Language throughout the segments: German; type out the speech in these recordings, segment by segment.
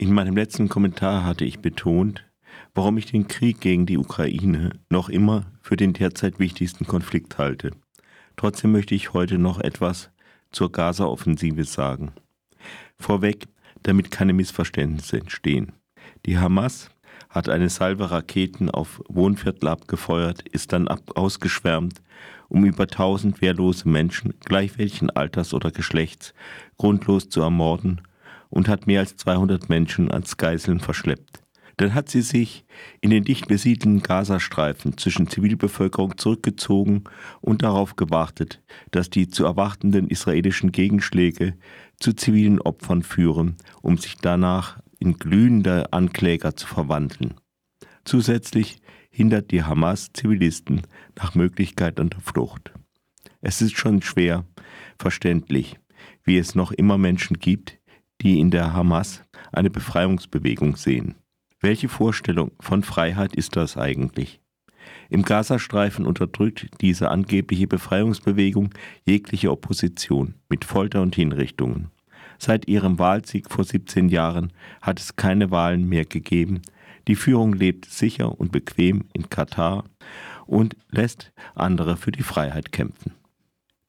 In meinem letzten Kommentar hatte ich betont, warum ich den Krieg gegen die Ukraine noch immer für den derzeit wichtigsten Konflikt halte. Trotzdem möchte ich heute noch etwas zur Gaza-Offensive sagen. Vorweg, damit keine Missverständnisse entstehen. Die Hamas hat eine Salve Raketen auf Wohnviertel abgefeuert, ist dann ab ausgeschwärmt, um über tausend wehrlose Menschen, gleich welchen Alters oder Geschlechts, grundlos zu ermorden und hat mehr als 200 Menschen als Geiseln verschleppt. Dann hat sie sich in den dicht besiedelten Gazastreifen zwischen Zivilbevölkerung zurückgezogen und darauf gewartet, dass die zu erwartenden israelischen Gegenschläge zu zivilen Opfern führen, um sich danach in glühende Ankläger zu verwandeln. Zusätzlich hindert die Hamas Zivilisten nach Möglichkeit an der Flucht. Es ist schon schwer verständlich, wie es noch immer Menschen gibt, die in der Hamas eine Befreiungsbewegung sehen. Welche Vorstellung von Freiheit ist das eigentlich? Im Gazastreifen unterdrückt diese angebliche Befreiungsbewegung jegliche Opposition mit Folter und Hinrichtungen. Seit ihrem Wahlsieg vor 17 Jahren hat es keine Wahlen mehr gegeben. Die Führung lebt sicher und bequem in Katar und lässt andere für die Freiheit kämpfen.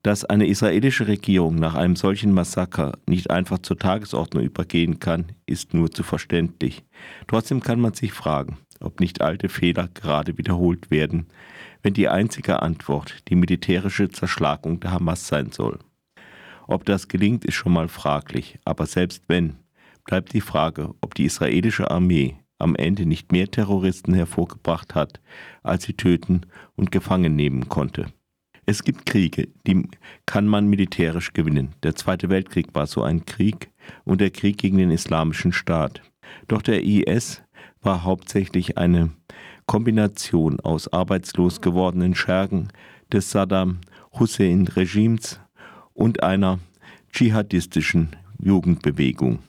Dass eine israelische Regierung nach einem solchen Massaker nicht einfach zur Tagesordnung übergehen kann, ist nur zu verständlich. Trotzdem kann man sich fragen, ob nicht alte Fehler gerade wiederholt werden, wenn die einzige Antwort die militärische Zerschlagung der Hamas sein soll. Ob das gelingt, ist schon mal fraglich, aber selbst wenn, bleibt die Frage, ob die israelische Armee am Ende nicht mehr Terroristen hervorgebracht hat, als sie töten und gefangen nehmen konnte. Es gibt Kriege, die kann man militärisch gewinnen. Der Zweite Weltkrieg war so ein Krieg und der Krieg gegen den Islamischen Staat. Doch der IS war hauptsächlich eine Kombination aus arbeitslos gewordenen Schergen des Saddam Hussein-Regimes und einer dschihadistischen Jugendbewegung.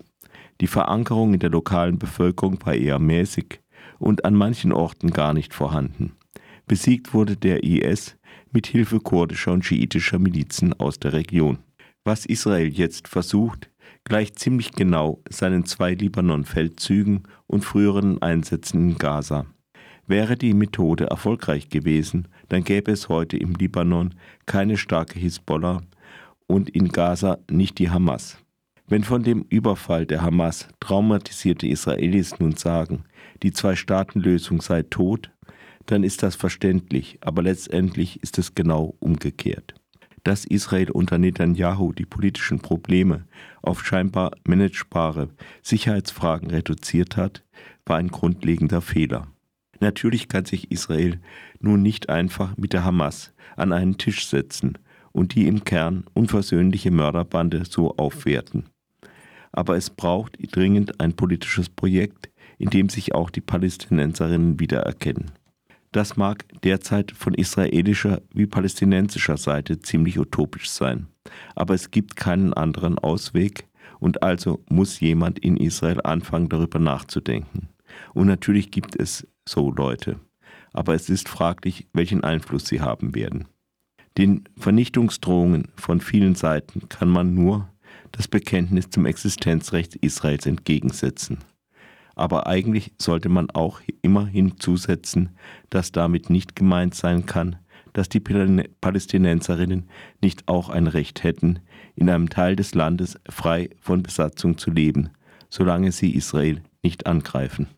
Die Verankerung in der lokalen Bevölkerung war eher mäßig und an manchen Orten gar nicht vorhanden. Besiegt wurde der IS mit Hilfe kurdischer und schiitischer Milizen aus der Region. Was Israel jetzt versucht, gleicht ziemlich genau seinen zwei Libanon-Feldzügen und früheren Einsätzen in Gaza. Wäre die Methode erfolgreich gewesen, dann gäbe es heute im Libanon keine starke Hisbollah und in Gaza nicht die Hamas. Wenn von dem Überfall der Hamas traumatisierte Israelis nun sagen, die Zwei-Staaten-Lösung sei tot, dann ist das verständlich, aber letztendlich ist es genau umgekehrt. Dass Israel unter Netanyahu die politischen Probleme auf scheinbar managebare Sicherheitsfragen reduziert hat, war ein grundlegender Fehler. Natürlich kann sich Israel nun nicht einfach mit der Hamas an einen Tisch setzen und die im Kern unversöhnliche Mörderbande so aufwerten. Aber es braucht dringend ein politisches Projekt, in dem sich auch die Palästinenserinnen wiedererkennen. Das mag derzeit von israelischer wie palästinensischer Seite ziemlich utopisch sein, aber es gibt keinen anderen Ausweg und also muss jemand in Israel anfangen darüber nachzudenken. Und natürlich gibt es so Leute, aber es ist fraglich, welchen Einfluss sie haben werden. Den Vernichtungsdrohungen von vielen Seiten kann man nur das Bekenntnis zum Existenzrecht Israels entgegensetzen. Aber eigentlich sollte man auch immer hinzusetzen, dass damit nicht gemeint sein kann, dass die Palästinenserinnen nicht auch ein Recht hätten, in einem Teil des Landes frei von Besatzung zu leben, solange sie Israel nicht angreifen.